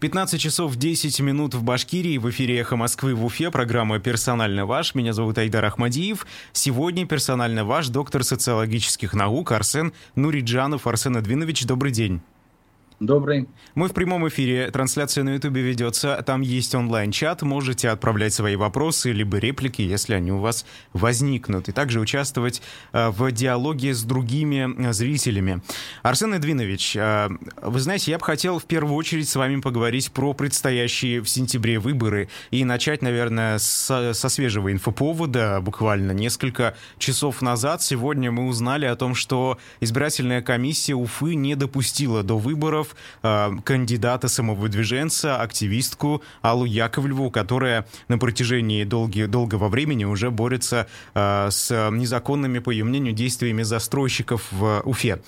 15 часов 10 минут в Башкирии. В эфире «Эхо Москвы» в Уфе. Программа «Персонально ваш». Меня зовут Айдар Ахмадиев. Сегодня «Персонально ваш» доктор социологических наук Арсен Нуриджанов. Арсен Эдвинович, добрый день. Добрый. Мы в прямом эфире, трансляция на Ютубе ведется, там есть онлайн-чат, можете отправлять свои вопросы, либо реплики, если они у вас возникнут, и также участвовать э, в диалоге с другими э, зрителями. Арсен Эдвинович, э, вы знаете, я бы хотел в первую очередь с вами поговорить про предстоящие в сентябре выборы и начать, наверное, с, со свежего инфоповода, буквально несколько часов назад. Сегодня мы узнали о том, что избирательная комиссия Уфы не допустила до выборов выборов э, кандидата самовыдвиженца, активистку Аллу Яковлеву, которая на протяжении долги, долгого времени уже борется э, с незаконными, по ее мнению, действиями застройщиков в Уфе.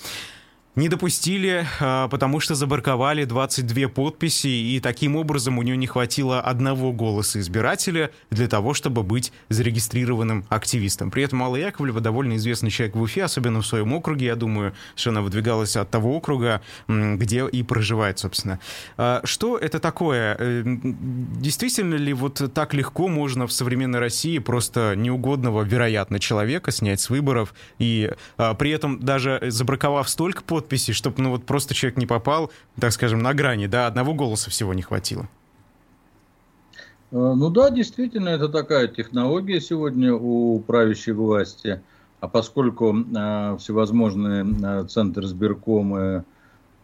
Не допустили, а, потому что забарковали 22 подписи, и таким образом у нее не хватило одного голоса избирателя для того, чтобы быть зарегистрированным активистом. При этом Алла Яковлева довольно известный человек в Уфе, особенно в своем округе, я думаю, что она выдвигалась от того округа, где и проживает, собственно. А, что это такое? Э, действительно ли вот так легко можно в современной России просто неугодного, вероятно, человека снять с выборов, и а, при этом даже забраковав столько подписей, подписи, чтобы ну вот просто человек не попал, так скажем, на грани, да, одного голоса всего не хватило. Э, ну да, действительно, это такая технология сегодня у правящей власти. А поскольку э, всевозможные э, центры сберкомы, э,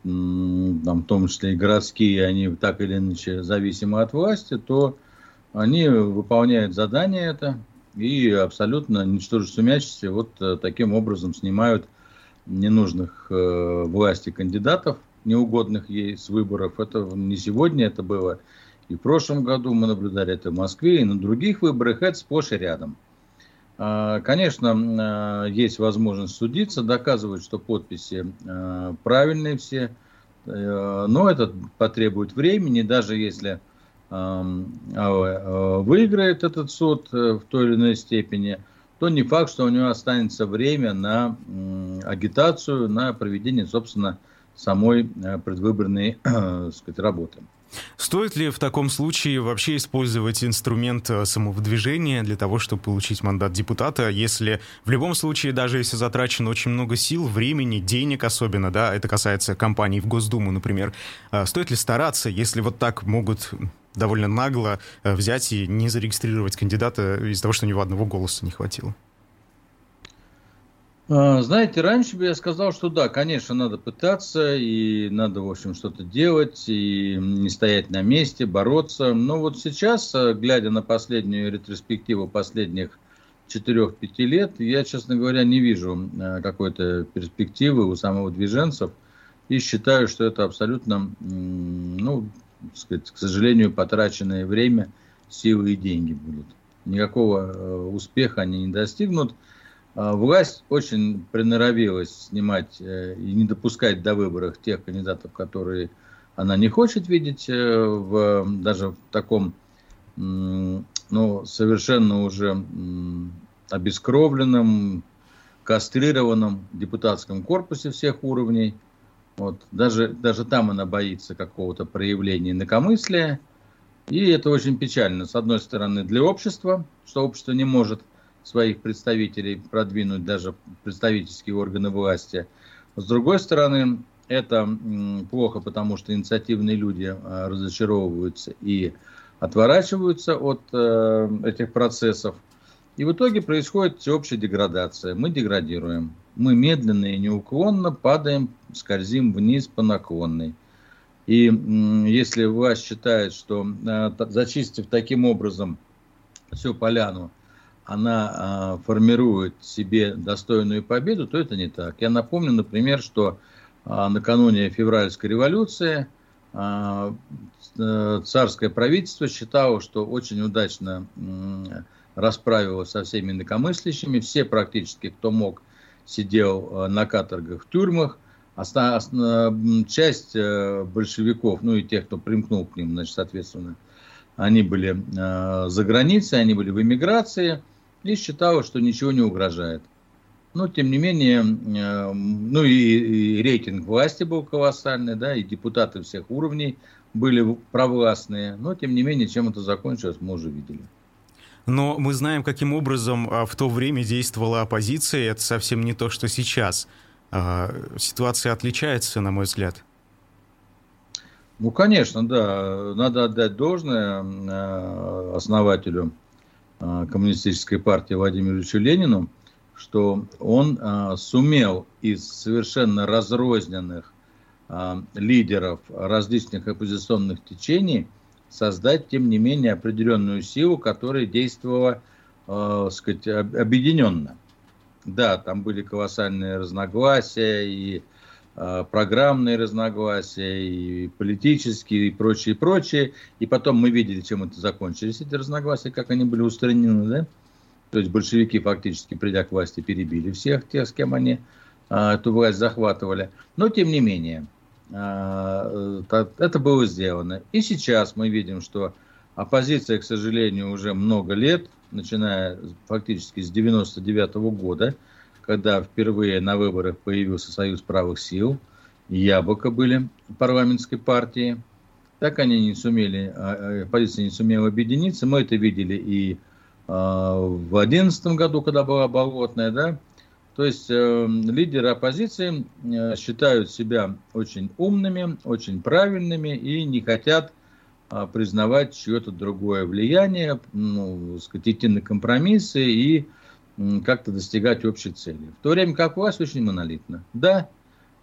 там, в том числе и городские, они так или иначе зависимы от власти, то они выполняют задание это и абсолютно, ничтоже сумячестве, вот э, таким образом снимают ненужных э, власти кандидатов, неугодных ей с выборов. Это не сегодня это было. И в прошлом году мы наблюдали это в Москве, и на других выборах это сплошь и рядом. Э, конечно, э, есть возможность судиться, доказывать, что подписи э, правильные все, э, но это потребует времени, даже если э, э, выиграет этот суд в той или иной степени – то не факт, что у него останется время на агитацию, на проведение, собственно, самой э, предвыборной э, сказать, работы. Стоит ли в таком случае вообще использовать инструмент э, самовыдвижения для того, чтобы получить мандат депутата, если в любом случае, даже если затрачено очень много сил, времени, денег особенно, да, это касается компаний в Госдуму, например, стоит ли стараться, если вот так могут довольно нагло э, взять и не зарегистрировать кандидата из-за того, что у него одного голоса не хватило? А, знаете, раньше бы я сказал, что да, конечно, надо пытаться, и надо, в общем, что-то делать, и не стоять на месте, бороться. Но вот сейчас, э, глядя на последнюю ретроспективу последних 4-5 лет, я, честно говоря, не вижу э, какой-то перспективы у самовыдвиженцев, и считаю, что это абсолютно, ну, сказать, к сожалению, потраченное время, силы и деньги будут. Никакого э, успеха они не достигнут. А, власть очень приноровилась снимать э, и не допускать до выборов тех кандидатов, которые она не хочет видеть э, в, даже в таком ну, совершенно уже обескровленном, кастрированном депутатском корпусе всех уровней – вот. Даже, даже там она боится какого-то проявления инакомыслия. И это очень печально. С одной стороны, для общества, что общество не может своих представителей продвинуть даже представительские органы власти. С другой стороны, это плохо, потому что инициативные люди а, разочаровываются и отворачиваются от э, этих процессов. И в итоге происходит всеобщая деградация. Мы деградируем. Мы медленно и неуклонно падаем, скользим вниз по наклонной. И если власть считает, что э, зачистив таким образом всю поляну, она э, формирует себе достойную победу, то это не так. Я напомню, например, что э, накануне февральской революции царское правительство считало, что очень удачно расправилась со всеми инакомыслящими. Все практически, кто мог, сидел э, на каторгах в тюрьмах. Часть э, большевиков, ну и тех, кто примкнул к ним, значит, соответственно, они были э, за границей, они были в эмиграции и считалось, что ничего не угрожает. Но, тем не менее, э, ну и, и рейтинг власти был колоссальный, да, и депутаты всех уровней были провластные. Но, тем не менее, чем это закончилось, мы уже видели. Но мы знаем, каким образом а, в то время действовала оппозиция. Это совсем не то, что сейчас. А, ситуация отличается, на мой взгляд. Ну, конечно, да. Надо отдать должное э, основателю Коммунистической партии Владимиру Ильичу Ленину, что он сумел из совершенно разрозненных лидеров различных оппозиционных течений создать, тем не менее, определенную силу, которая действовала, э, сказать, объединенно. Да, там были колоссальные разногласия и э, программные разногласия, и политические, и прочее, и прочее. И потом мы видели, чем это закончились, эти разногласия, как они были устранены, да? То есть большевики фактически, придя к власти, перебили всех тех, с кем они э, эту власть захватывали. Но, тем не менее, это было сделано. И сейчас мы видим, что оппозиция, к сожалению, уже много лет, начиная фактически с 99 -го года, когда впервые на выборах появился Союз правых сил, яблоко были парламентской партии, так они не сумели, а, а, оппозиция не сумела объединиться. Мы это видели и в 2011 году, когда была болотная, да, то есть э, лидеры оппозиции э, считают себя очень умными, очень правильными и не хотят э, признавать чье-то другое влияние, ну, сказать, идти на компромиссы и э, как-то достигать общей цели. В то время как власть очень монолитна. Да,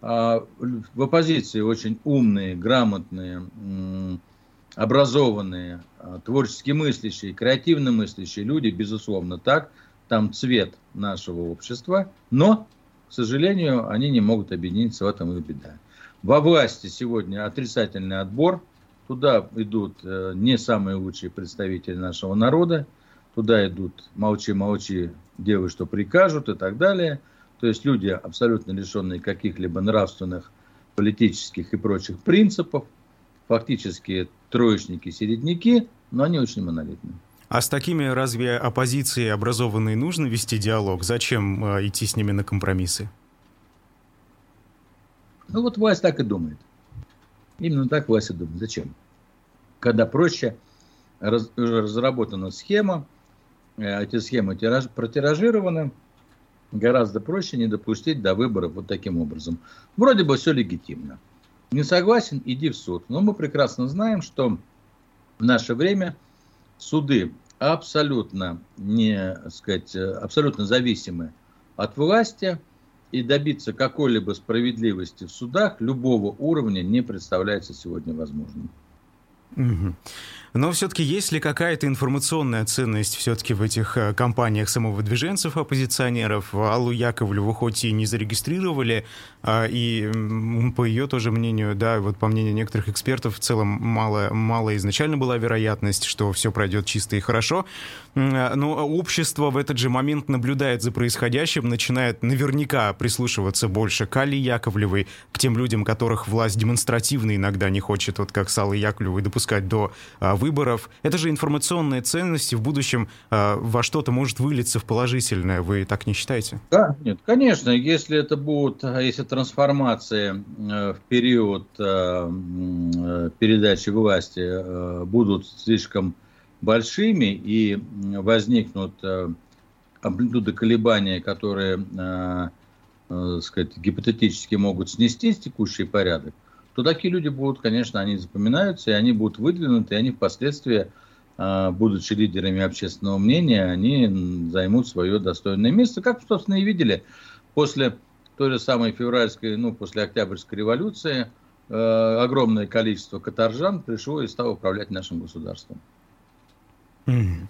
э, в оппозиции очень умные, грамотные, э, образованные, э, творчески мыслящие, креативно мыслящие люди, безусловно, так – там цвет нашего общества, но, к сожалению, они не могут объединиться, в этом и беда. Во власти сегодня отрицательный отбор, туда идут э, не самые лучшие представители нашего народа, туда идут молчи-молчи, делай, что прикажут и так далее. То есть люди, абсолютно лишенные каких-либо нравственных, политических и прочих принципов, фактически троечники, середняки, но они очень монолитные. А с такими разве оппозиции образованные нужно вести диалог? Зачем э, идти с ними на компромиссы? Ну вот власть так и думает. Именно так власть и думает. Зачем? Когда проще раз, разработана схема, э, эти схемы тираж, протиражированы, гораздо проще не допустить до выборов вот таким образом. Вроде бы все легитимно. Не согласен, иди в суд. Но мы прекрасно знаем, что в наше время суды абсолютно не, сказать, абсолютно зависимы от власти, и добиться какой-либо справедливости в судах любого уровня не представляется сегодня возможным. Но все-таки есть ли какая-то информационная ценность все-таки в этих э, компаниях самовыдвиженцев, оппозиционеров? Аллу Яковлеву хоть и не зарегистрировали, а, и по ее тоже мнению, да, вот по мнению некоторых экспертов, в целом мало, мало изначально была вероятность, что все пройдет чисто и хорошо. А, но общество в этот же момент наблюдает за происходящим, начинает наверняка прислушиваться больше к Алле Яковлевой, к тем людям, которых власть демонстративно иногда не хочет, вот как с Аллой Яковлевой, допускать до а, выборов. Это же информационные ценности в будущем а, во что-то может вылиться в положительное. Вы так не считаете? Да, нет, конечно. Если это будут, если трансформации э, в период э, э, передачи власти будут слишком большими и возникнут амплитуды колебания, которые, сказать, гипотетически могут снести текущий порядок, то такие люди будут, конечно, они запоминаются, и они будут выдвинуты, и они впоследствии, а, будучи лидерами общественного мнения, они займут свое достойное место, как, собственно, и видели после той же самой февральской, ну, после Октябрьской революции, э, огромное количество каторжан пришло и стало управлять нашим государством. Mm-hmm.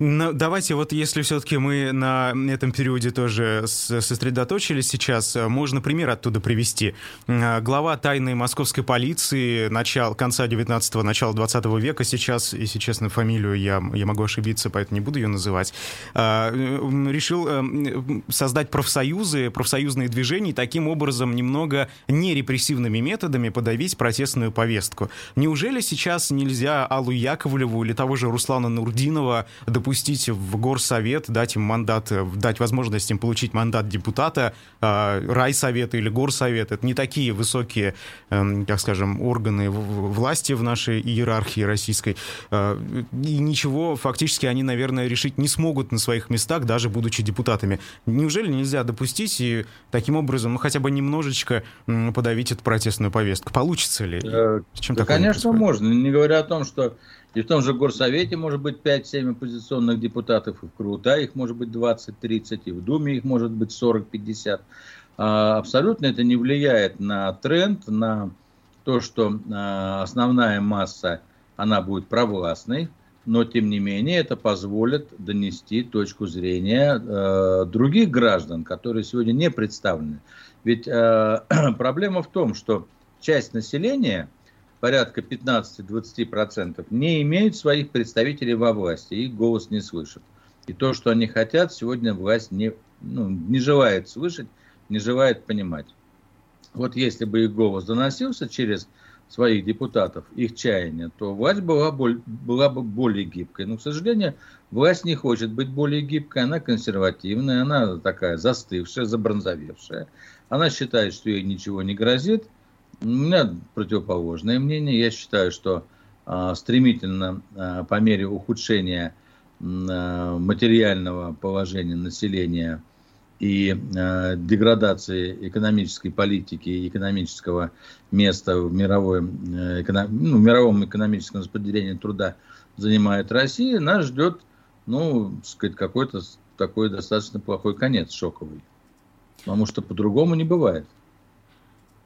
Ну, давайте вот, если все-таки мы на этом периоде тоже сосредоточились сейчас, э, можно пример оттуда привести. Э, глава тайной московской полиции начала, конца 19-го, начала 20 века, сейчас, если честно, фамилию я, я могу ошибиться, поэтому не буду ее называть, э, решил создать профсоюзы, профсоюзные движения, и таким образом немного нерепрессивными методами подавить протестную повестку. Неужели сейчас нельзя Аллу Яковлеву или того же Руслана Нурдинова допустить допустить в горсовет, дать им мандат, дать возможность им получить мандат депутата, райсовета или горсовет. Это не такие высокие, эм, так скажем, органы власти в нашей иерархии российской. И ничего фактически они, наверное, решить не смогут на своих местах, даже будучи депутатами. Неужели нельзя допустить и таким образом, ну, хотя бы немножечко подавить эту протестную повестку? Получится ли? Э, Чем да, конечно, можно. Не говоря о том, что и в том же Горсовете может быть 5-7 оппозиционных депутатов, и в Крута их может быть 20-30, и в Думе их может быть 40-50. А, абсолютно это не влияет на тренд, на то, что а, основная масса, она будет провластной, но тем не менее это позволит донести точку зрения э, других граждан, которые сегодня не представлены. Ведь э, проблема в том, что часть населения, порядка 15-20%, не имеют своих представителей во власти, их голос не слышат. И то, что они хотят, сегодня власть не, ну, не желает слышать, не желает понимать. Вот если бы их голос доносился через своих депутатов, их чаяния, то власть была, была бы более гибкой. Но, к сожалению, власть не хочет быть более гибкой, она консервативная, она такая застывшая, забронзовевшая. Она считает, что ей ничего не грозит. У меня противоположное мнение. Я считаю, что а, стремительно а, по мере ухудшения а, материального положения населения и деградации экономической политики и экономического места в, мировой, э, ну, в мировом экономическом распределении труда занимает Россия, нас ждет, ну, сказать, какой-то такой достаточно плохой конец, шоковый. Потому что по-другому не бывает.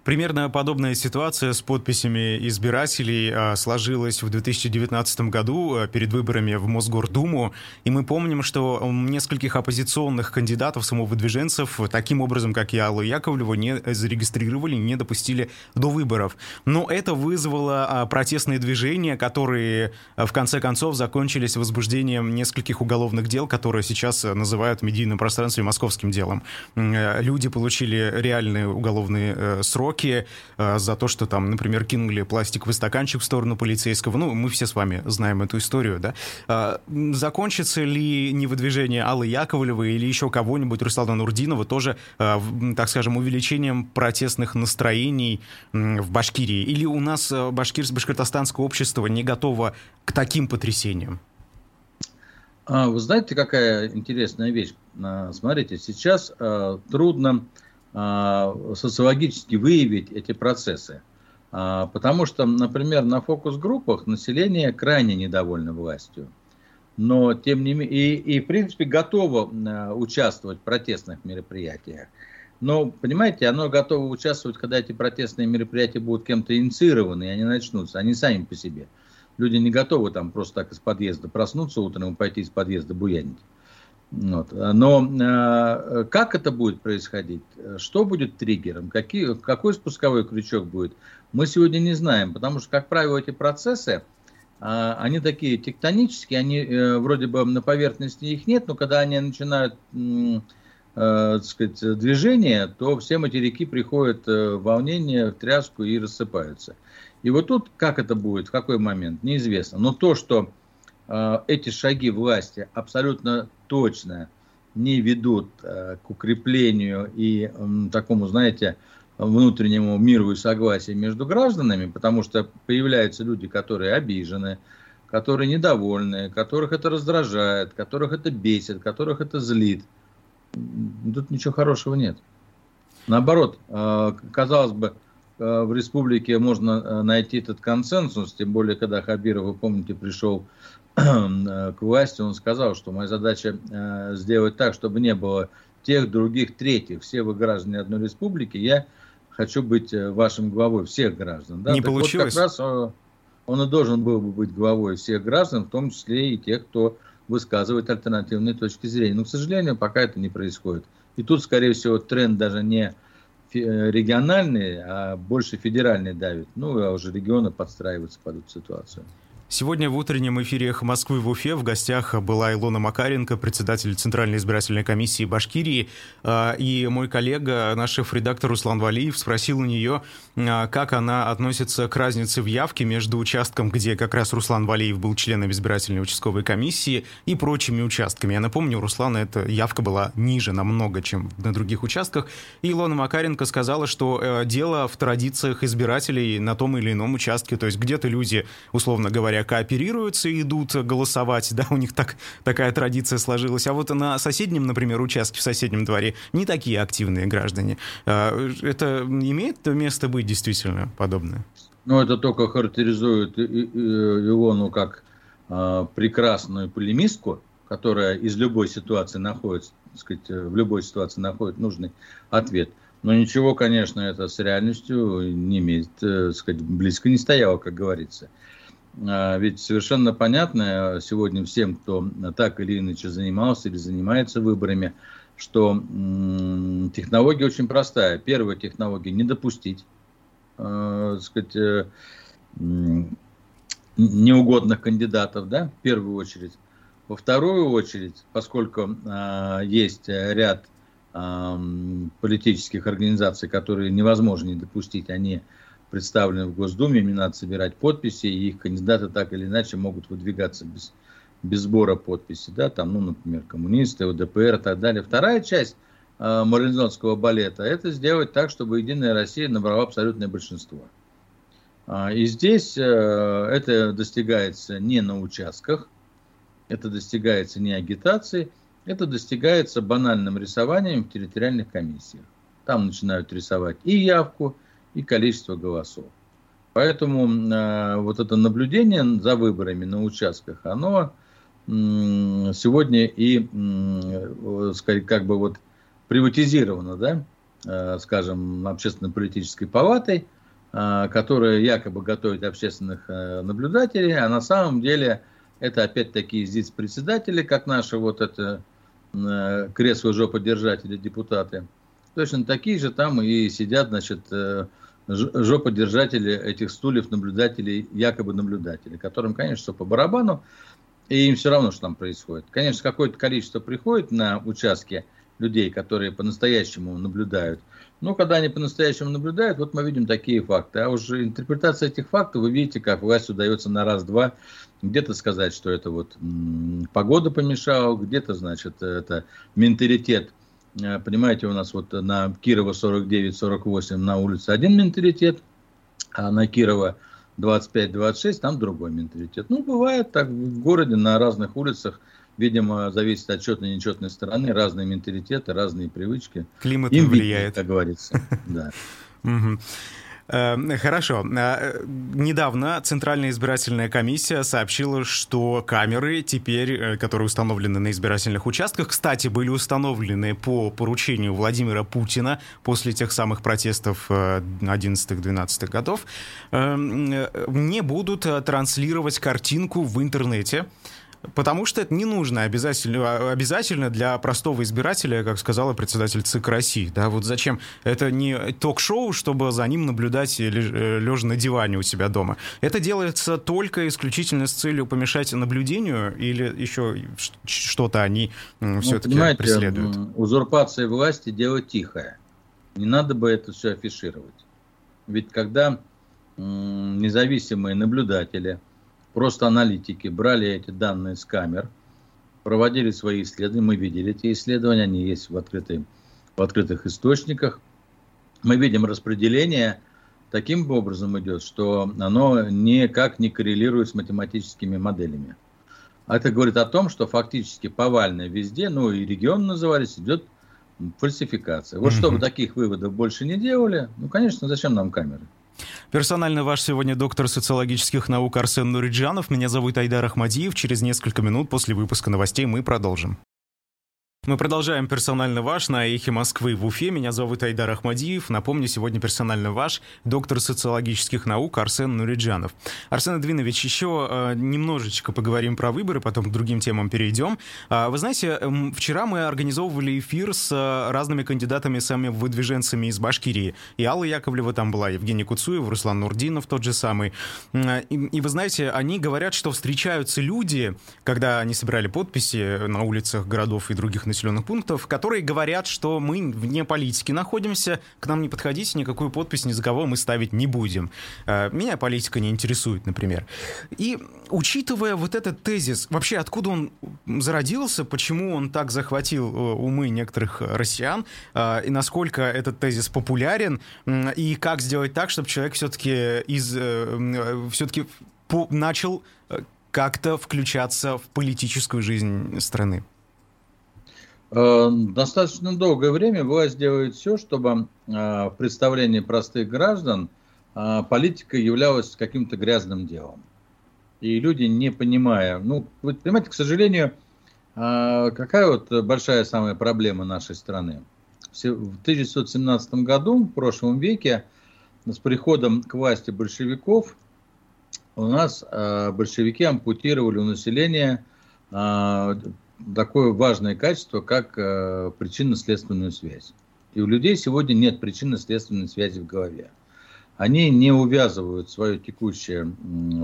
Примерно подобная ситуация с подписями избирателей а, сложилась в 2019 году а, перед выборами в Мосгордуму. И мы помним, что нескольких оппозиционных кандидатов, самовыдвиженцев, таким образом, как и Аллу Яковлеву, не зарегистрировали, не допустили до выборов. Но это вызвало а, протестные движения, которые в конце концов закончились возбуждением нескольких уголовных дел, которые сейчас называют в медийном пространстве московским делом. Люди получили реальные уголовные э, сроки сроки э, за то, что там, например, кинули пластиковый стаканчик в сторону полицейского. Ну, мы все с вами знаем эту историю, да. Э, закончится ли не выдвижение Аллы Яковлевой или еще кого-нибудь, Руслана Нурдинова, тоже, э, так скажем, увеличением протестных настроений в Башкирии? Или у нас башкирско башкортостанское общество не готово к таким потрясениям? А, вы знаете, какая интересная вещь? А, смотрите, сейчас трудно социологически выявить эти процессы. А, потому что, например, на фокус-группах население крайне недовольно властью. Но, тем не менее, и, и в принципе готово а, участвовать в протестных мероприятиях. Но, понимаете, оно готово участвовать, когда эти протестные мероприятия будут кем-то инициированы, и они начнутся, они сами по себе. Люди не готовы там просто так из подъезда проснуться утром и пойти из подъезда буянить. Вот. Но э, как это будет происходить, что будет триггером, какие, какой спусковой крючок будет, мы сегодня не знаем, потому что, как правило, эти процессы, э, они такие тектонические, они э, вроде бы на поверхности их нет, но когда они начинают э, так сказать, движение, то все материки приходят в волнение, в тряску и рассыпаются. И вот тут как это будет, в какой момент, неизвестно. Но то, что э, эти шаги власти абсолютно точно не ведут э, к укреплению и э, такому, знаете, внутреннему миру и согласию между гражданами, потому что появляются люди, которые обижены, которые недовольны, которых это раздражает, которых это бесит, которых это злит. Тут ничего хорошего нет. Наоборот, э, казалось бы, э, в республике можно э, найти этот консенсус, тем более, когда Хабиров, вы помните, пришел к власти, он сказал, что моя задача э, сделать так, чтобы не было тех, других, третьих. Все вы граждане одной республики, я хочу быть э, вашим главой всех граждан. Да? Не так получилось. Вот как раз он, он и должен был бы быть главой всех граждан, в том числе и тех, кто высказывает альтернативные точки зрения. Но, к сожалению, пока это не происходит. И тут, скорее всего, тренд даже не э, региональный, а больше федеральный давит. Ну, а уже регионы подстраиваются под эту ситуацию. Сегодня в утреннем эфире «Эхо Москвы» в Уфе в гостях была Илона Макаренко, председатель Центральной избирательной комиссии Башкирии. А, и мой коллега, наш шеф-редактор Руслан Валиев, спросил у нее, а, как она относится к разнице в явке между участком, где как раз Руслан Валиев был членом избирательной участковой комиссии, и прочими участками. Я напомню, у Руслана эта явка была ниже намного, чем на других участках. И Илона Макаренко сказала, что э, дело в традициях избирателей на том или ином участке. То есть где-то люди, условно говоря, кооперируются и идут голосовать, да, у них так, такая традиция сложилась. А вот на соседнем, например, участке, в соседнем дворе не такие активные граждане. А, это имеет место быть действительно подобное? Ну, это только характеризует Иону как э, прекрасную полемистку, которая из любой ситуации находит, так сказать, в любой ситуации находит нужный ответ. Но ничего, конечно, это с реальностью не имеет, э, так сказать, близко не стояло, как говорится. А, ведь совершенно понятно сегодня всем, кто так или иначе занимался или занимается выборами, что технология очень простая. Первая технология – не допустить э, сказать, э, неугодных кандидатов, да, в первую очередь. Во вторую очередь, поскольку э, есть ряд э, политических организаций, которые невозможно не допустить, они представлены в Госдуме, им не надо собирать подписи, и их кандидаты так или иначе могут выдвигаться без, без сбора подписи, да, там, ну, например, коммунисты, ОДПР и так далее. Вторая часть э, марлинзонского балета – это сделать так, чтобы Единая Россия набрала абсолютное большинство. А, и здесь э, это достигается не на участках, это достигается не агитацией, это достигается банальным рисованием в территориальных комиссиях. Там начинают рисовать и явку, и количество голосов. Поэтому э, вот это наблюдение за выборами на участках, оно э, сегодня и, э, сказать, как бы вот приватизировано, да, э, скажем, общественно-политической палатой, э, которая якобы готовит общественных э, наблюдателей, а на самом деле это опять-таки здесь председатели, как наши вот это э, кресло жоподержатели депутаты, точно такие же там и сидят, значит, э, жоподержатели этих стульев, наблюдателей, якобы наблюдателей, которым, конечно, по барабану, и им все равно, что там происходит. Конечно, какое-то количество приходит на участки людей, которые по-настоящему наблюдают. Но когда они по-настоящему наблюдают, вот мы видим такие факты. А уже интерпретация этих фактов, вы видите, как власть удается на раз-два где-то сказать, что это вот погода помешала, где-то, значит, это менталитет – Э, понимаете, у нас вот на Кирова 49-48 на улице один менталитет, а на Кирова 25-26 там другой менталитет. Ну, бывает так в городе на разных улицах, видимо, зависит от четной и нечетной стороны, разные менталитеты, разные привычки. Климат Им влияет. Видно, как говорится. Да. Эм, хорошо. Э, недавно Центральная избирательная комиссия сообщила, что камеры теперь, э, которые установлены на избирательных участках, кстати, были установлены по поручению Владимира Путина после тех самых протестов 11-12 э, годов, эм, не будут транслировать картинку в интернете Потому что это не нужно обязательно, обязательно для простого избирателя, как сказала председатель ЦИК России. Да, вот зачем? Это не ток-шоу, чтобы за ним наблюдать э, лежа на диване у себя дома. Это делается только исключительно с целью помешать наблюдению или еще что-то они ну, все-таки преследуют? Узурпация власти – дело тихое. Не надо бы это все афишировать. Ведь когда независимые наблюдатели – просто аналитики брали эти данные с камер, проводили свои исследования, мы видели эти исследования, они есть в, открытой, в открытых источниках. Мы видим распределение таким образом идет, что оно никак не коррелирует с математическими моделями. А это говорит о том, что фактически повально везде, ну и регион назывались, идет фальсификация. Вот mm-hmm. чтобы таких выводов больше не делали, ну, конечно, зачем нам камеры? Персонально ваш сегодня доктор социологических наук Арсен Нуриджанов. Меня зовут Айдар Ахмадиев. Через несколько минут после выпуска новостей мы продолжим. Мы продолжаем «Персонально ваш» на «Эхе Москвы» в Уфе. Меня зовут Айдар Ахмадиев. Напомню, сегодня «Персонально ваш» доктор социологических наук Арсен Нуриджанов. Арсен Эдвинович, еще э, немножечко поговорим про выборы, потом к другим темам перейдем. Э, вы знаете, э, вчера мы организовывали эфир с э, разными кандидатами, самыми выдвиженцами из Башкирии. И Алла Яковлева там была, Евгений Куцуев, Руслан Нурдинов тот же самый. И, и вы знаете, они говорят, что встречаются люди, когда они собирали подписи на улицах городов и других населенных пунктов, которые говорят, что мы вне политики находимся, к нам не подходите, никакую подпись ни за кого мы ставить не будем. Э, меня политика не интересует, например. И учитывая вот этот тезис, вообще откуда он зародился, почему он так захватил э, умы некоторых россиян, э, и насколько этот тезис популярен, и как сделать так, чтобы человек все-таки из все-таки начал как-то включаться в политическую жизнь страны? Э, достаточно долгое время власть делает все, чтобы э, в представлении простых граждан э, политика являлась каким-то грязным делом. И люди, не понимая, ну, вы понимаете, к сожалению, какая вот большая самая проблема нашей страны? В 1917 году, в прошлом веке, с приходом к власти большевиков, у нас большевики ампутировали у населения такое важное качество, как э, причинно-следственную связь. И у людей сегодня нет причинно-следственной связи в голове. Они не увязывают свое текущее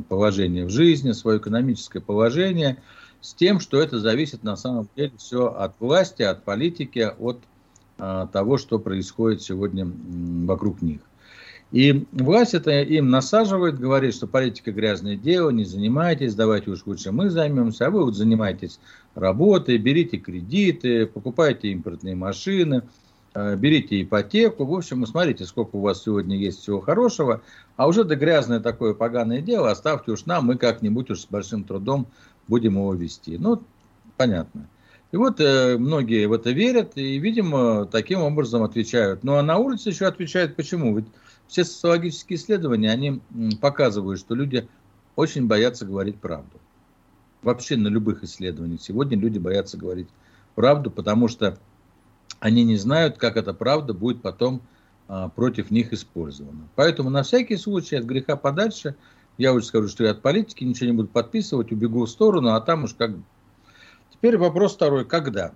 положение в жизни, свое экономическое положение с тем, что это зависит на самом деле все от власти, от политики, от э, того, что происходит сегодня вокруг них. И власть это им насаживает, говорит, что политика грязное дело, не занимайтесь, давайте уж лучше мы займемся, а вы вот занимайтесь работой, берите кредиты, покупайте импортные машины, э, берите ипотеку. В общем, смотрите, сколько у вас сегодня есть всего хорошего, а уже до грязное такое поганое дело оставьте уж нам, мы как-нибудь уж с большим трудом будем его вести. Ну, понятно. И вот э, многие в это верят и, видимо, таким образом отвечают. Ну, а на улице еще отвечают почему? Ведь все социологические исследования, они показывают, что люди очень боятся говорить правду. Вообще на любых исследованиях. Сегодня люди боятся говорить правду, потому что они не знают, как эта правда будет потом а, против них использована. Поэтому на всякий случай от греха подальше, я уже скажу, что я от политики ничего не буду подписывать, убегу в сторону, а там уж как... Теперь вопрос второй, когда?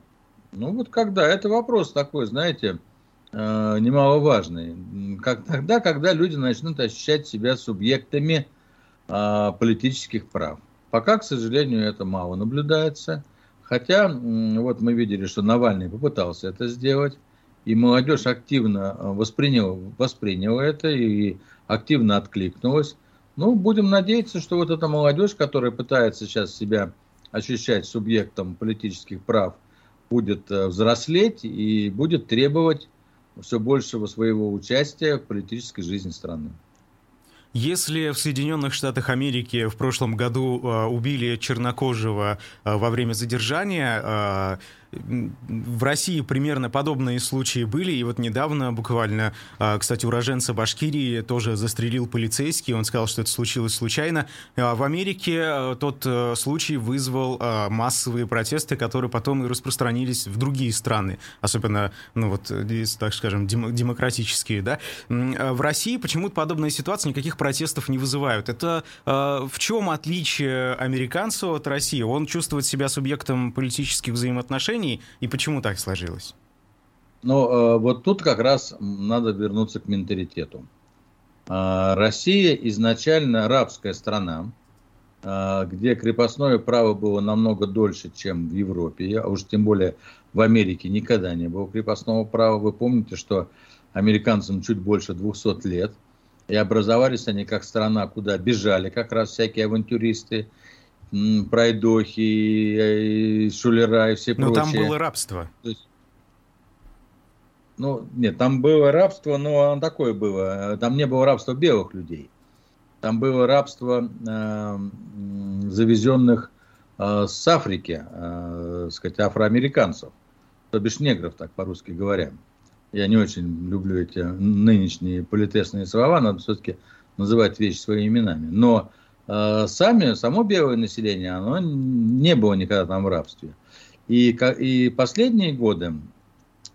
Ну вот когда, это вопрос такой, знаете, э, немаловажный. Как, тогда, когда люди начнут ощущать себя субъектами э, политических прав. Пока, к сожалению, это мало наблюдается. Хотя, вот мы видели, что Навальный попытался это сделать, и молодежь активно э, восприняла, восприняла это и активно откликнулась. Ну, будем надеяться, что вот эта молодежь, которая пытается сейчас себя ощущать субъектом политических прав, будет э, взрослеть и будет требовать все большего своего участия в политической жизни страны. Если в Соединенных Штатах Америки в прошлом году э, убили чернокожего э, во время задержания, э, в России примерно подобные случаи были, и вот недавно буквально, а, кстати, уроженца Башкирии тоже застрелил полицейский, он сказал, что это случилось случайно. А в Америке а, тот э, случай вызвал массовые протесты, которые потом и распространились в другие страны, особенно, ну вот, так скажем, демократические, да. В России почему-то подобная ситуация никаких протестов не вызывают. Это в чем отличие американца от России? Он чувствует себя субъектом политических взаимоотношений, отношений, и почему так сложилось? Ну, э, вот тут как раз надо вернуться к менталитету. Э, Россия изначально рабская страна, э, где крепостное право было намного дольше, чем в Европе, а уж тем более в Америке никогда не было крепостного права. Вы помните, что американцам чуть больше 200 лет, и образовались они как страна, куда бежали как раз всякие авантюристы, пройдохи, шулера и все но прочие. Но там было рабство. есть, ну, нет, там было рабство, но такое было. Там не было рабства белых людей. Там было рабство э, завезенных э, с Африки, э, сказать, афроамериканцев. То бишь негров, так по-русски говоря. Я не очень люблю эти нынешние политесные слова, надо все-таки называть вещи своими именами. Но Э, сами, само белое население, оно не было никогда там в рабстве. И, и последние годы,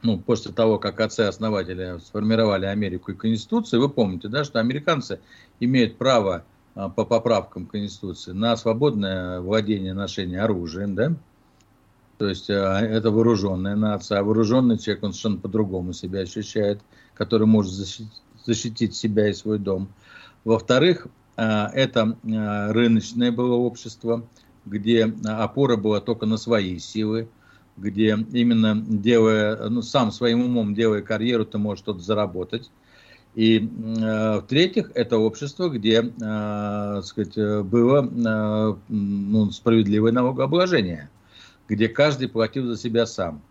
ну, после того, как отцы-основатели сформировали Америку и Конституцию, вы помните, да, что американцы имеют право а, по поправкам Конституции на свободное владение, ношение оружием, да, то есть а, это вооруженная нация, а вооруженный человек, он совершенно по-другому себя ощущает, который может защитить, себя и свой дом. Во-вторых, а, это рыночное было общество, где опора была только на свои силы, где именно делая, ну, сам своим умом делая карьеру, ты можешь что-то заработать. И э, в-третьих, это общество, где э, сказать, было э, ну, справедливое налогообложение, где каждый платил за себя сам.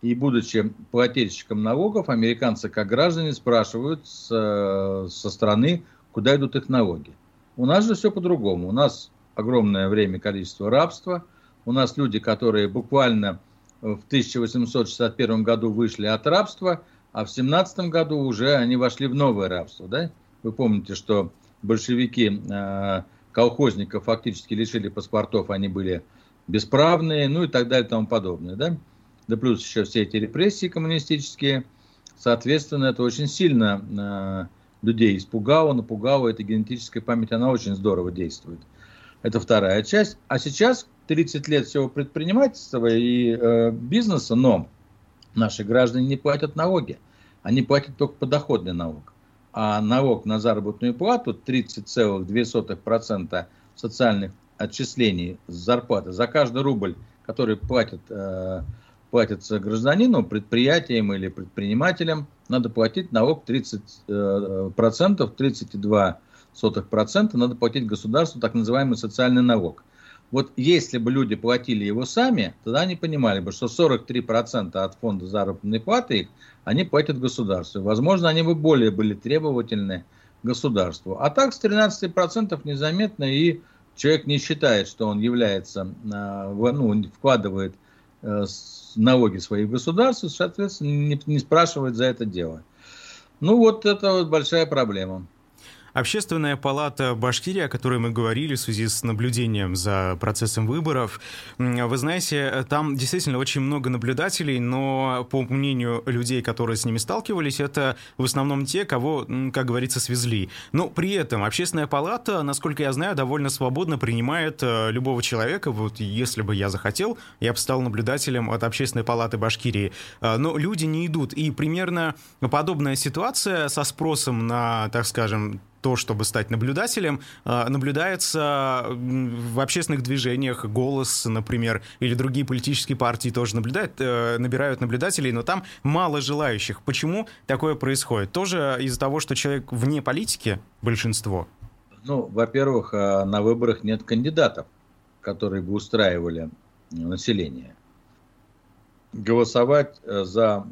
И будучи плательщиком налогов, американцы как граждане спрашивают с, со страны, куда идут их налоги. У нас же все по-другому. У нас огромное время количество рабства. У нас люди, которые буквально в 1861 году вышли от рабства – а в семнадцатом году уже они вошли в новое рабство. Да? Вы помните, что большевики э, колхозников фактически лишили паспортов, они были бесправные, ну и так далее и тому подобное. Да? да плюс еще все эти репрессии коммунистические. Соответственно, это очень сильно э, людей испугало, напугало. Эта генетическая память, она очень здорово действует. Это вторая часть. А сейчас 30 лет всего предпринимательства и э, бизнеса, но наши граждане не платят налоги. Они платят только подоходный налог. А налог на заработную плату 30,2% социальных отчислений с зарплаты за каждый рубль, который платит, э, платится гражданину, предприятиям или предпринимателям, надо платить налог 30%, э, 32% надо платить государству так называемый социальный налог. Вот если бы люди платили его сами, тогда они понимали бы, что 43% от фонда заработной платы их, они платят государству. Возможно, они бы более были требовательны государству. А так с 13% незаметно, и человек не считает, что он является, а, ну, вкладывает э, налоги свои в государство, соответственно, не, не спрашивает за это дело. Ну вот это вот большая проблема. Общественная палата Башкирии, о которой мы говорили в связи с наблюдением за процессом выборов, вы знаете, там действительно очень много наблюдателей, но по мнению людей, которые с ними сталкивались, это в основном те, кого, как говорится, свезли. Но при этом общественная палата, насколько я знаю, довольно свободно принимает э, любого человека. Вот если бы я захотел, я бы стал наблюдателем от общественной палаты Башкирии. Э, но люди не идут. И примерно подобная ситуация со спросом на, так скажем, то, чтобы стать наблюдателем, а, наблюдается в общественных движениях, «Голос», например, или другие политические партии тоже наблюдают, э, набирают наблюдателей, но там мало желающих. Почему такое происходит? Тоже из-за того, что человек вне политики, большинство? Ну, во-первых, а, на выборах нет кандидатов, которые бы устраивали население. Голосовать э, за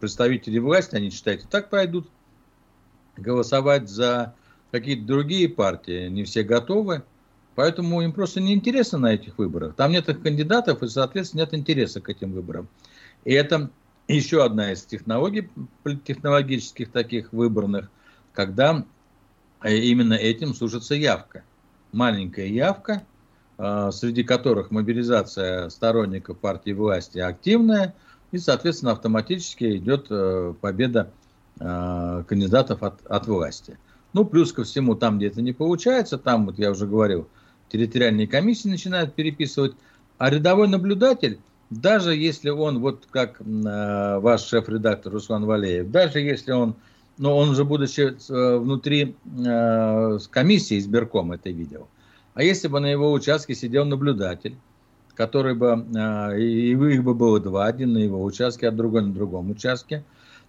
представителей власти, они, считают, и так пройдут голосовать за какие-то другие партии, не все готовы, поэтому им просто не интересно на этих выборах. Там нет их кандидатов, и, соответственно, нет интереса к этим выборам. И это еще одна из технологий, технологических таких выборных, когда именно этим служится явка. Маленькая явка, э, среди которых мобилизация сторонников партии власти активная, и, соответственно, автоматически идет э, победа Э, кандидатов от, от власти. Ну, плюс ко всему, там, где это не получается, там, вот я уже говорил, территориальные комиссии начинают переписывать, а рядовой наблюдатель, даже если он, вот как э, ваш шеф-редактор Руслан Валеев, даже если он, ну, он же будучи э, внутри э, комиссии избирком это видел, а если бы на его участке сидел наблюдатель, который бы, э, и их бы было два, один на его участке, а другой на другом участке,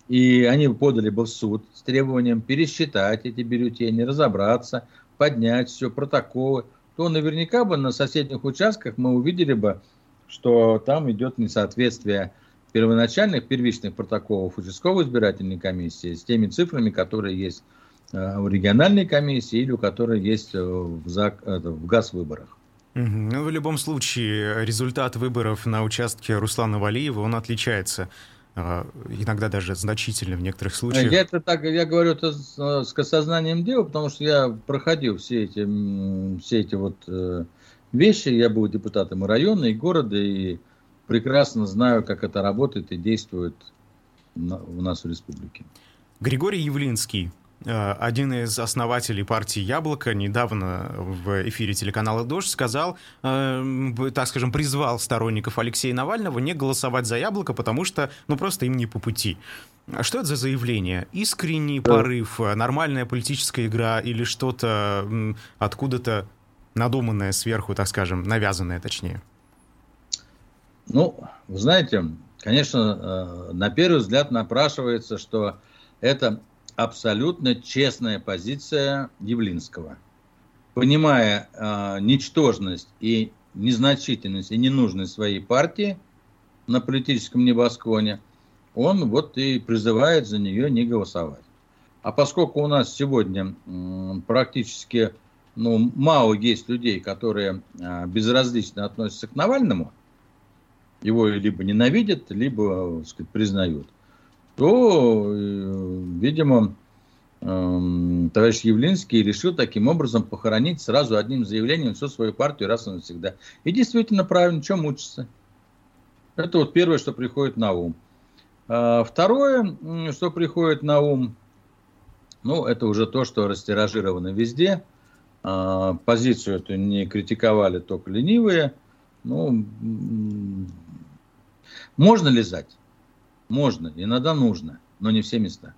и они подали бы в суд с требованием пересчитать эти бюллетени, разобраться, поднять все, протоколы, то наверняка бы на соседних участках мы увидели бы, что там идет несоответствие первоначальных первичных протоколов участковой избирательной комиссии с теми цифрами, которые есть э, в региональной комиссии или у которой есть э, в, ЗАГ, в ГАЗ-выборах. Ну, в любом случае, результат выборов на участке Руслана Валиева, он отличается иногда даже значительно в некоторых случаях. Я это так, я говорю это с, с осознанием дела, потому что я проходил все эти, все эти вот э, вещи, я был депутатом и района, и города, и прекрасно знаю, как это работает и действует у нас в республике. Григорий Явлинский, э, один из основателей партии «Яблоко», недавно в эфире телеканала «Дождь» сказал, э, так скажем, призвал сторонников Алексея Навального не голосовать за «Яблоко», потому что, ну, просто им не по пути. А что это за заявление? Искренний да. порыв, нормальная политическая игра или что-то откуда-то надуманное сверху, так скажем, навязанное точнее? Ну, вы знаете, конечно, э, на первый взгляд напрашивается, что это абсолютно честная позиция Явлинского. Понимая э, ничтожность и незначительность и ненужность своей партии на политическом небосклоне, он вот и призывает за нее не голосовать. А поскольку у нас сегодня м, практически ну, мало есть людей, которые э, безразлично относятся к Навальному, его либо ненавидят, либо сказать, признают, то, э, видимо, эм, товарищ Явлинский решил таким образом похоронить сразу одним заявлением всю свою партию раз и навсегда. И действительно правильно, чем мучиться. Это вот первое, что приходит на ум. А второе, что приходит на ум, ну, это уже то, что растиражировано везде. А, позицию эту не критиковали только ленивые. Ну, можно лизать? Можно, иногда нужно, но не все места.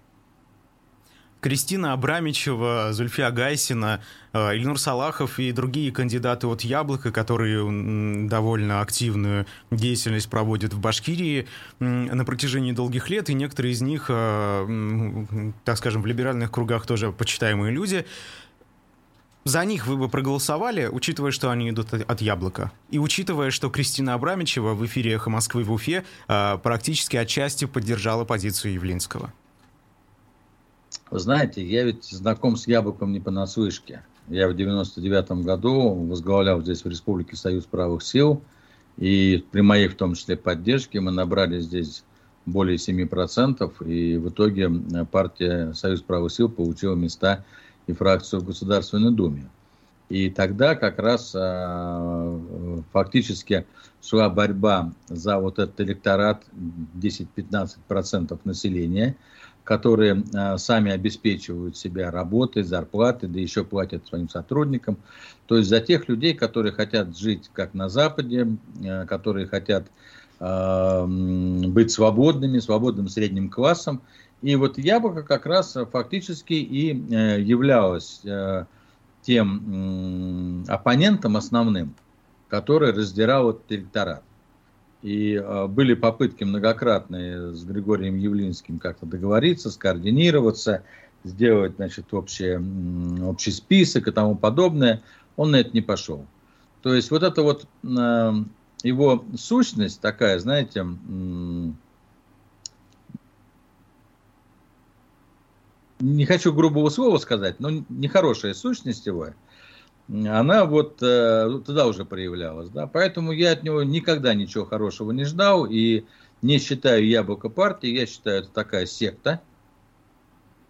Кристина Абрамичева, Зульфия Гайсина, э, Ильнур Салахов и другие кандидаты от «Яблока», которые довольно активную деятельность проводят в Башкирии на протяжении долгих лет, и некоторые из них, э, так скажем, в либеральных кругах тоже почитаемые люди – за них вы бы проголосовали, учитывая, что они идут от яблока. И учитывая, что Кристина Абрамичева в эфире «Эхо Москвы» в Уфе э, практически отчасти поддержала позицию Явлинского. Вы знаете, я ведь знаком с яблоком не понаслышке. Я в 99 году возглавлял здесь в Республике Союз правых сил. И при моей, в том числе, поддержке мы набрали здесь более 7%. И в итоге партия Союз правых сил получила места и фракцию в Государственной Думе. И тогда как раз а, фактически шла борьба за вот этот электорат 10-15% населения, которые а, сами обеспечивают себя работой, зарплатой, да еще платят своим сотрудникам. То есть за тех людей, которые хотят жить как на Западе, а, которые хотят быть свободными, свободным средним классом и вот яблоко как раз фактически и э, являлось э, тем оппонентом основным, который раздирал этот электорат. И э, были попытки многократные с Григорием Явлинским как-то договориться, скоординироваться, сделать значит, общее, общий список и тому подобное. Он на это не пошел. То есть вот эта вот его сущность такая, знаете, не хочу грубого слова сказать, но нехорошая сущность его, она вот э, туда уже проявлялась. Да? Поэтому я от него никогда ничего хорошего не ждал и не считаю яблоко партии, я считаю это такая секта,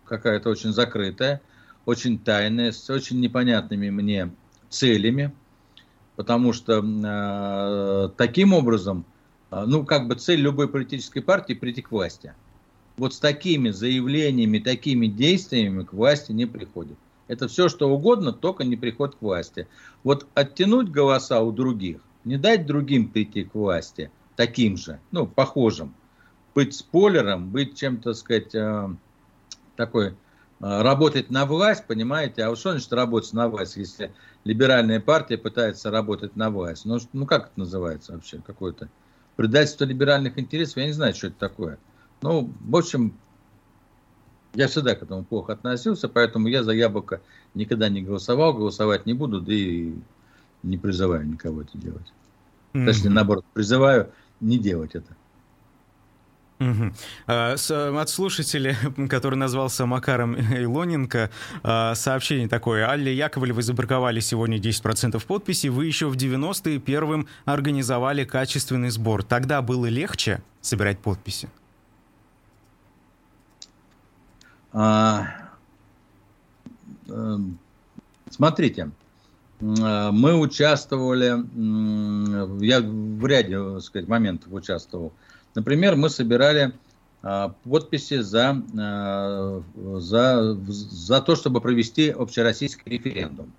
какая-то очень закрытая, очень тайная, с очень непонятными мне целями, потому что э, таким образом, э, ну как бы цель любой политической партии прийти к власти – вот с такими заявлениями, такими действиями к власти не приходит. Это все, что угодно, только не приход к власти. Вот оттянуть голоса у других, не дать другим прийти к власти, таким же, ну, похожим, быть спойлером, быть чем-то, сказать, э, такой, э, работать на власть, понимаете? А вот что значит работать на власть, если либеральная партия пытается работать на власть? Ну, ну как это называется вообще? Какое-то предательство либеральных интересов? Я не знаю, что это такое. Ну, в общем, я всегда к этому плохо относился, поэтому я за яблоко никогда не голосовал, голосовать не буду, да и не призываю никого это делать. Mm-hmm. Точнее, наоборот, призываю не делать это. Угу. От слушателя, который назвался Макаром Илоненко, а, сообщение такое. Алле Яковлевой забраковали сегодня 10% подписей. Вы еще в 90-е первым организовали качественный сбор. Тогда было легче собирать подписи? А, э, смотрите, мы участвовали, я в ряде, сказать, моментов участвовал. Например, мы собирали а, подписи за, а, за, за то, чтобы провести общероссийский референдум.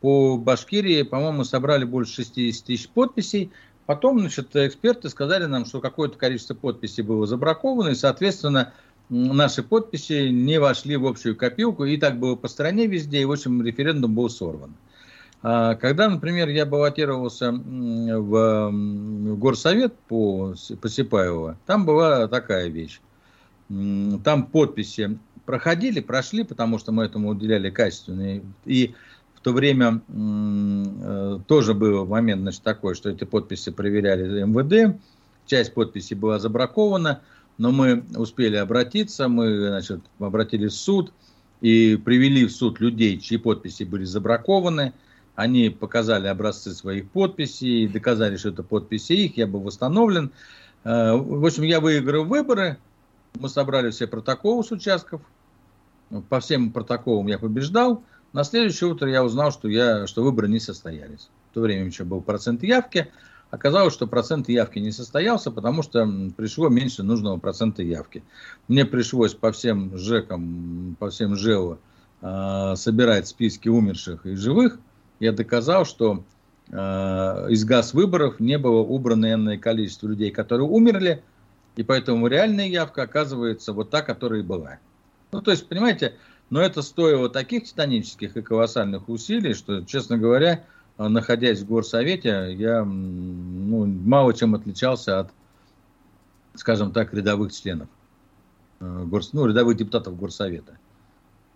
По Башкирии, по-моему, собрали больше 60 тысяч подписей. Потом, значит, эксперты сказали нам, что какое-то количество подписей было забраковано, и, соответственно, наши подписи не вошли в общую копилку, и так было по стране везде, и, в общем, референдум был сорван. А когда, например, я баллотировался в горсовет по, по Сипаево, там была такая вещь. Там подписи проходили, прошли, потому что мы этому уделяли качественные. И в то время э, тоже был момент значит, такой, что эти подписи проверяли МВД, часть подписей была забракована, но мы успели обратиться, мы значит, обратились в суд и привели в суд людей, чьи подписи были забракованы – они показали образцы своих подписей, доказали, что это подписи их, я был восстановлен. Э, в общем, я выиграл выборы, мы собрали все протоколы с участков, по всем протоколам я побеждал. На следующее утро я узнал, что, я, что выборы не состоялись. В то время еще был процент явки. Оказалось, что процент явки не состоялся, потому что пришло меньше нужного процента явки. Мне пришлось по всем ЖЭКам, по всем ЖЭО э, собирать списки умерших и живых я доказал, что э, из газ выборов не было убрано энное количество людей, которые умерли, и поэтому реальная явка оказывается вот та, которая и была. Ну, то есть, понимаете, но это стоило таких титанических и колоссальных усилий, что, честно говоря, находясь в горсовете, я ну, мало чем отличался от, скажем так, рядовых членов, э, ну, рядовых депутатов горсовета.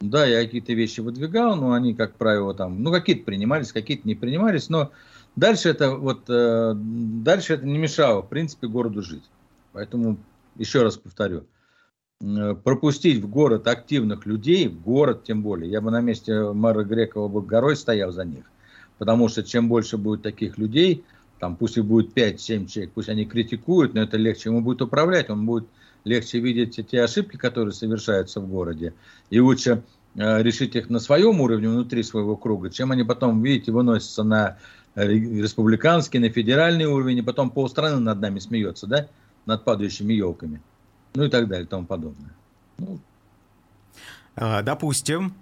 Да, я какие-то вещи выдвигал, но они, как правило, там, ну, какие-то принимались, какие-то не принимались, но дальше это вот, э, дальше это не мешало, в принципе, городу жить. Поэтому, еще раз повторю, э, пропустить в город активных людей, в город тем более, я бы на месте мэра Грекова бы горой стоял за них, потому что чем больше будет таких людей, там пусть их будет 5-7 человек, пусть они критикуют, но это легче ему будет управлять, он будет легче видеть те ошибки, которые совершаются в городе, и лучше э, решить их на своем уровне, внутри своего круга, чем они потом, видите, выносятся на республиканский, на федеральный уровень, и потом полстраны над нами смеется, да, над падающими елками, ну и так далее, и тому подобное. Ну. А, допустим,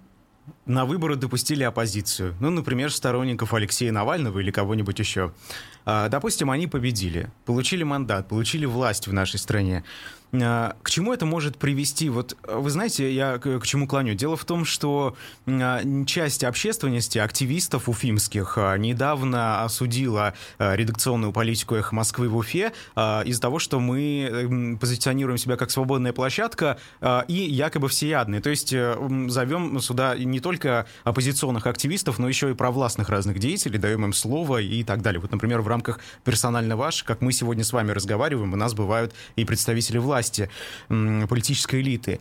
на выборы допустили оппозицию. Ну, например, сторонников Алексея Навального или кого-нибудь еще. А, допустим, они победили, получили мандат, получили власть в нашей стране. А, к чему это может привести? Вот вы знаете, я к, чему клоню? Дело в том, что а, часть общественности, активистов уфимских, недавно осудила редакционную политику «Эхо Москвы» в Уфе из-за того, что мы позиционируем себя как свободная площадка и якобы всеядные. То есть э, зовем сюда не только оппозиционных активистов, но еще и провластных разных деятелей, даем им слово и так далее. Вот, например, в рамках «Персонально ваш», как мы сегодня с вами разговариваем, у нас бывают и представители власти, политической элиты.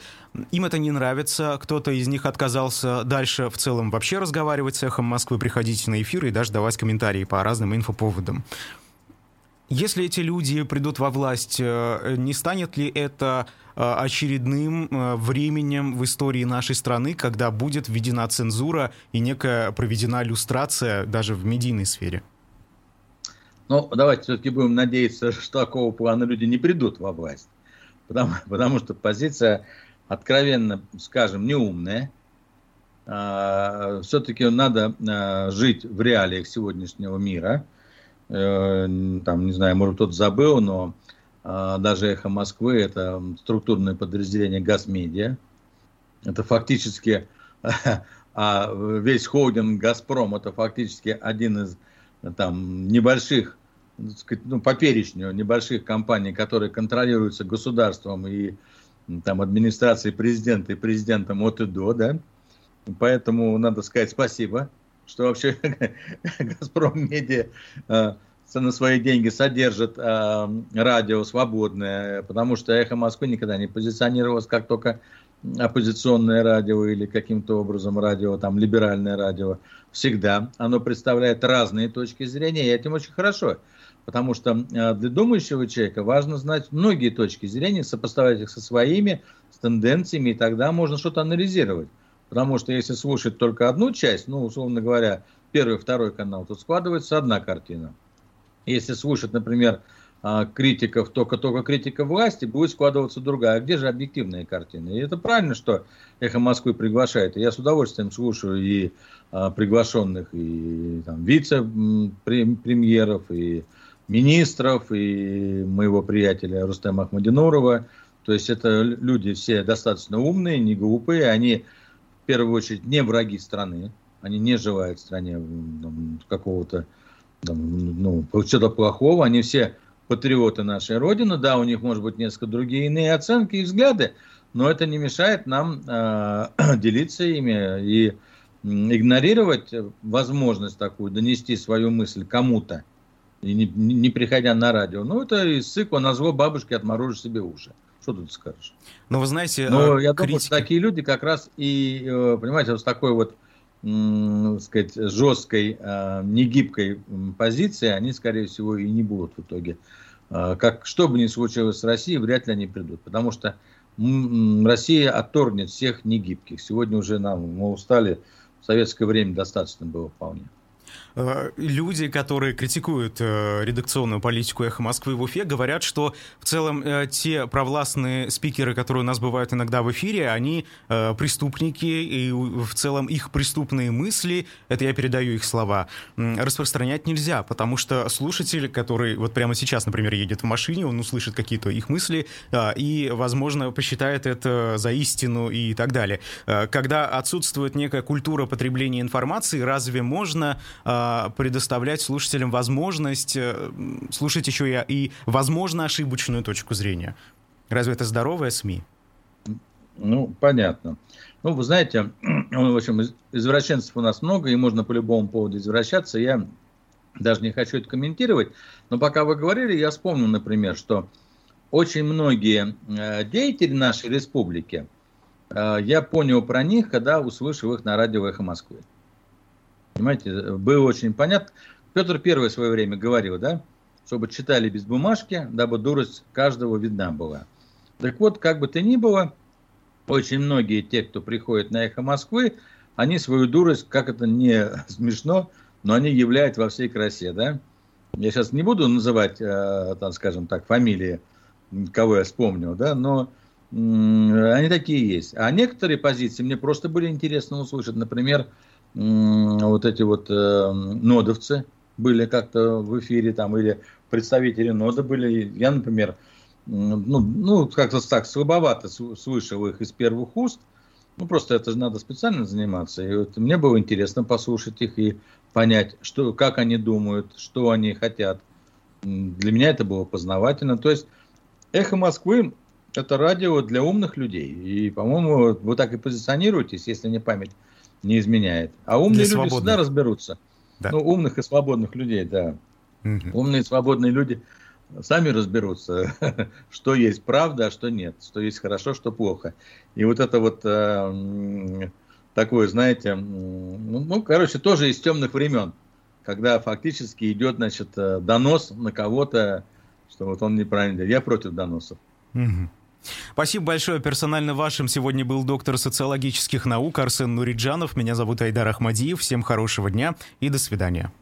Им это не нравится, кто-то из них отказался дальше в целом вообще разговаривать с «Эхом Москвы», приходить на эфиры и даже давать комментарии по разным инфоповодам. Если эти люди придут во власть, э, не станет ли это э, очередным э, временем в истории нашей страны, когда будет введена цензура и некая проведена иллюстрация даже в медийной сфере? Ну, давайте все-таки будем надеяться, что такого плана люди не придут во власть потому, потому что позиция, откровенно скажем, неумная. А, все-таки надо а, жить в реалиях сегодняшнего мира. Э, там, не знаю, может кто-то забыл, но а, даже «Эхо Москвы» — это структурное подразделение «Газмедиа». Это фактически, а весь холдинг «Газпром» — это фактически один из там, небольших ну, по перечню небольших компаний, которые контролируются государством и там, администрацией президента и президентом от и до, да. Поэтому надо сказать спасибо, что вообще Газпром Медиа э, на свои деньги содержит э, радио свободное, потому что Эхо Москвы никогда не позиционировалось как только оппозиционное радио или каким-то образом радио, там, либеральное радио. Всегда оно представляет разные точки зрения, и этим очень хорошо. Потому что э, для думающего человека важно знать многие точки зрения, сопоставлять их со своими, с тенденциями, и тогда можно что-то анализировать. Потому что если слушать только одну часть, ну, условно говоря, первый, второй канал, то складывается одна картина. Если слушать, например, а, критиков, только-только критика власти, будет складываться другая. А где же объективная картина? И это правильно, что «Эхо Москвы» приглашает. И я с удовольствием слушаю и а, приглашенных, и вице-премьеров, и министров, и моего приятеля Рустема Ахмадинурова. То есть это люди все достаточно умные, не глупые. Они первую очередь не враги страны. Они не желают стране какого-то ну, чего-то плохого. Они все патриоты нашей Родины. Да, у них, может быть, несколько другие иные оценки и взгляды, но это не мешает нам э, делиться ими и игнорировать возможность такую, донести свою мысль кому-то, и не, не приходя на радио. Ну, это из цикла «На зло бабушки отморожишь себе уши». Что тут скажешь? Ну, вы знаете, Но э, я критики... думаю, что такие люди как раз и, э, понимаете, вот с такой вот сказать, жесткой, а, негибкой позиции, они, скорее всего, и не будут в итоге. А, как, что бы ни случилось с Россией, вряд ли они придут, потому что Россия отторгнет всех негибких. Сегодня уже нам, мы устали, в советское время достаточно было вполне. Э, люди, которые критикуют э, редакционную политику «Эхо Москвы» в Уфе, говорят, что в целом э, те провластные спикеры, которые у нас бывают иногда в эфире, они преступники, и в целом их преступные мысли, это я передаю их слова, распространять нельзя, потому что слушатель, который вот прямо сейчас, например, едет в машине, он услышит какие-то их мысли и, возможно, посчитает это за истину и так далее. Когда отсутствует некая культура потребления информации, разве можно а, предоставлять слушателям возможность э, слушать еще и, и возможно, ошибочную точку зрения. Разве это здоровая СМИ? Ну, понятно. Ну, вы знаете, в общем, извращенцев у нас много, и можно по любому поводу извращаться. Я даже не хочу это комментировать, но пока вы говорили, я вспомнил, например, что очень многие э, деятели нашей республики, э, я понял про них, когда услышал их на радио «Эхо Москвы». Понимаете, было очень понятно. Петр Первый в свое время говорил, да, чтобы читали без бумажки, дабы дурость каждого видна была. Так вот, как бы то ни было, очень многие те, кто приходит на «Эхо Москвы», они свою дурость, как это не смешно, но они являют во всей красе, да. Я сейчас не буду называть, э, там, скажем так, фамилии, кого я вспомнил, да, но они такие есть. А некоторые позиции мне просто были интересно услышать. Например, вот эти вот э, нодовцы были как-то в эфире там, или представители нода были. Я, например, ну, ну как-то так слабовато слышал их из первых уст. Ну, просто это же надо специально заниматься. И вот мне было интересно послушать их и понять, что, как они думают, что они хотят. Для меня это было познавательно. То есть «Эхо Москвы» — это радио для умных людей. И, по-моему, вы так и позиционируетесь, если не память не изменяет. А умные Для люди свободных. всегда разберутся. Да. Ну, умных и свободных людей, да. Угу. Умные и свободные люди сами разберутся, что есть правда, а что нет, что есть хорошо, что плохо. И вот это вот э, такое, знаете, ну, ну, короче, тоже из темных времен, когда фактически идет, значит, э, донос на кого-то, что вот он неправильно Я против доносов. Угу. Спасибо большое. Персонально вашим сегодня был доктор социологических наук Арсен Нуриджанов. Меня зовут Айдар Ахмадиев. Всем хорошего дня и до свидания.